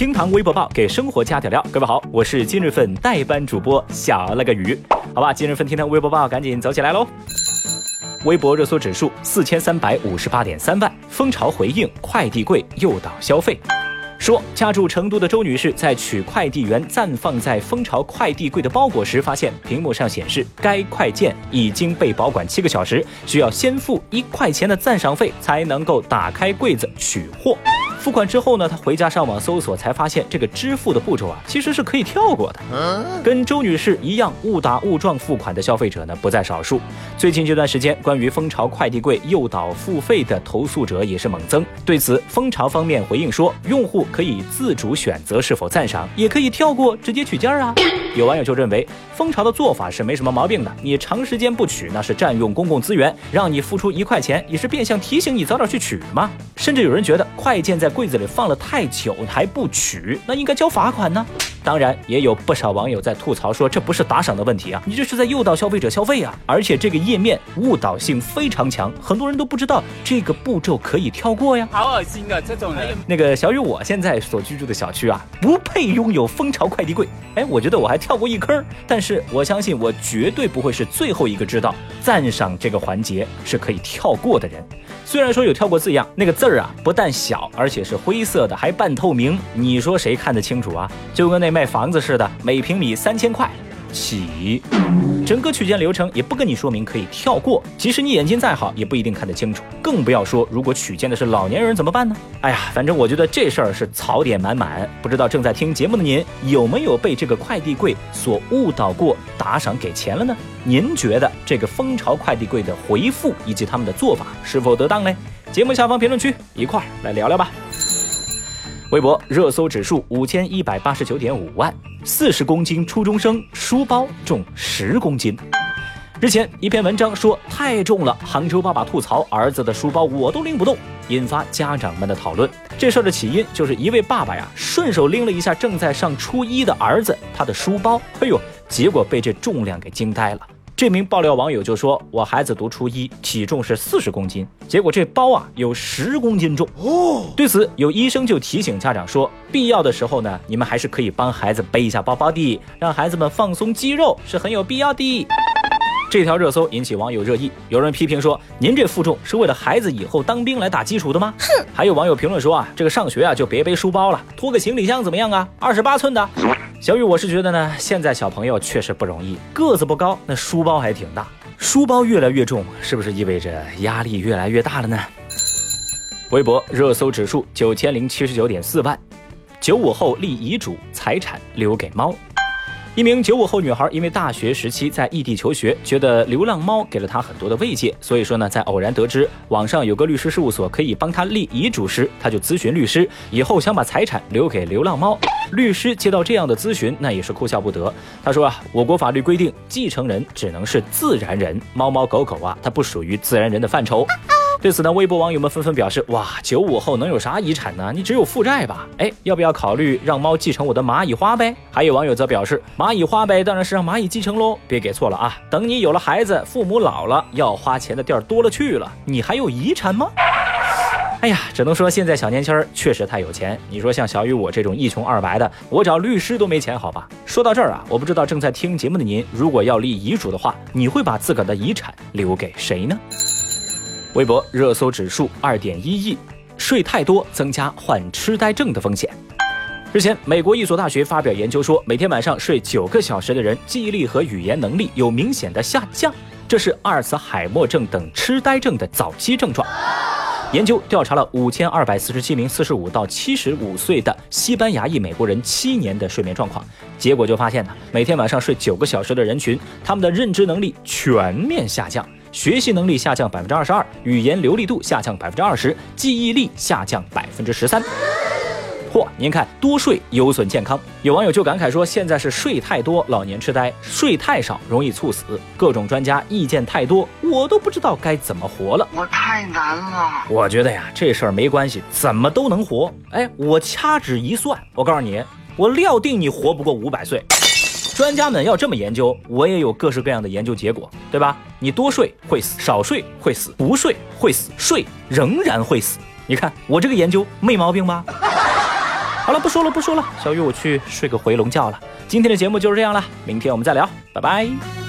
厅堂微博报给生活加点料。各位好，我是今日份代班主播小了个雨。好吧，今日份厅堂微博报赶紧走起来喽！微博热搜指数四千三百五十八点三万，蜂巢回应快递贵诱导消费。说，家住成都的周女士在取快递员暂放在蜂巢快递柜的包裹时，发现屏幕上显示该快件已经被保管七个小时，需要先付一块钱的赞赏费才能够打开柜子取货。付款之后呢，他回家上网搜索，才发现这个支付的步骤啊，其实是可以跳过的。跟周女士一样误打误撞付款的消费者呢，不在少数。最近这段时间，关于蜂巢快递柜诱导付费的投诉者也是猛增。对此，蜂巢方面回应说，用户可以自主选择是否赞赏，也可以跳过直接取件啊。有网友就认为，蜂巢的做法是没什么毛病的。你长时间不取，那是占用公共资源，让你付出一块钱，也是变相提醒你早点去取嘛。甚至有人觉得，快件在柜子里放了太久还不取，那应该交罚款呢。当然，也有不少网友在吐槽说，这不是打赏的问题啊，你这是在诱导消费者消费啊！而且这个页面误导性非常强，很多人都不知道这个步骤可以跳过呀。好恶心啊，这种人！那个小雨，我现在所居住的小区啊，不配拥有蜂巢快递柜。哎，我觉得我还跳过一坑，但是我相信我绝对不会是最后一个知道赞赏这个环节是可以跳过的人。虽然说有跳过字样，那个字儿啊不但小，而且是灰色的，还半透明。你说谁看得清楚啊？就跟那卖房子似的，每平米三千块起。整个取件流程也不跟你说明可以跳过，即使你眼睛再好，也不一定看得清楚。更不要说如果取件的是老年人怎么办呢？哎呀，反正我觉得这事儿是槽点满满。不知道正在听节目的您有没有被这个快递柜所误导过，打赏给钱了呢？您觉得这个蜂巢快递柜的回复以及他们的做法是否得当嘞？节目下方评论区一块儿来聊聊吧。微博热搜指数五千一百八十九点五万，四十公斤初中生书包重十公斤。日前，一篇文章说太重了，杭州爸爸吐槽儿子的书包我都拎不动，引发家长们的讨论。这事儿的起因就是一位爸爸呀，顺手拎了一下正在上初一的儿子他的书包，哎呦，结果被这重量给惊呆了。这名爆料网友就说：“我孩子读初一，体重是四十公斤，结果这包啊有十公斤重。”哦，对此有医生就提醒家长说：“必要的时候呢，你们还是可以帮孩子背一下包包的，让孩子们放松肌肉是很有必要的。”这条热搜引起网友热议，有人批评说：“您这负重是为了孩子以后当兵来打基础的吗？”哼，还有网友评论说：“啊，这个上学啊就别背书包了，拖个行李箱怎么样啊？二十八寸的。”小雨，我是觉得呢，现在小朋友确实不容易，个子不高，那书包还挺大，书包越来越重，是不是意味着压力越来越大了呢？微博热搜指数九千零七十九点四万，九五后立遗嘱，财产留给猫。一名九五后女孩因为大学时期在异地求学，觉得流浪猫给了她很多的慰藉，所以说呢，在偶然得知网上有个律师事务所可以帮她立遗嘱时，她就咨询律师，以后想把财产留给流浪猫。律师接到这样的咨询，那也是哭笑不得。他说啊，我国法律规定，继承人只能是自然人，猫猫狗狗啊，它不属于自然人的范畴。对此呢，微博网友们纷纷表示：哇，九五后能有啥遗产呢？你只有负债吧？哎，要不要考虑让猫继承我的蚂蚁花呗？还有网友则表示：蚂蚁花呗当然是让蚂蚁继承喽，别给错了啊！等你有了孩子，父母老了，要花钱的地儿多了去了，你还有遗产吗？哎呀，只能说现在小年轻儿确实太有钱。你说像小雨我这种一穷二白的，我找律师都没钱，好吧？说到这儿啊，我不知道正在听节目的您，如果要立遗嘱的话，你会把自个儿的遗产留给谁呢？微博热搜指数二点一亿，睡太多增加患痴呆症的风险。日前，美国一所大学发表研究说，每天晚上睡九个小时的人，记忆力和语言能力有明显的下降，这是阿尔茨海默症等痴呆症的早期症状。研究调查了五千二百四十七名四十五到七十五岁的西班牙裔美国人七年的睡眠状况，结果就发现呢，每天晚上睡九个小时的人群，他们的认知能力全面下降。学习能力下降百分之二十二，语言流利度下降百分之二十，记忆力下降百分之十三。嚯，您看多睡有损健康。有网友就感慨说，现在是睡太多老年痴呆，睡太少容易猝死。各种专家意见太多，我都不知道该怎么活了。我太难了。我觉得呀，这事儿没关系，怎么都能活。哎，我掐指一算，我告诉你，我料定你活不过五百岁。专家们要这么研究，我也有各式各样的研究结果，对吧？你多睡会死，少睡会死，不睡会死，睡仍然会死。你看我这个研究没毛病吧？好了，不说了，不说了，小雨，我去睡个回笼觉了。今天的节目就是这样了，明天我们再聊，拜拜。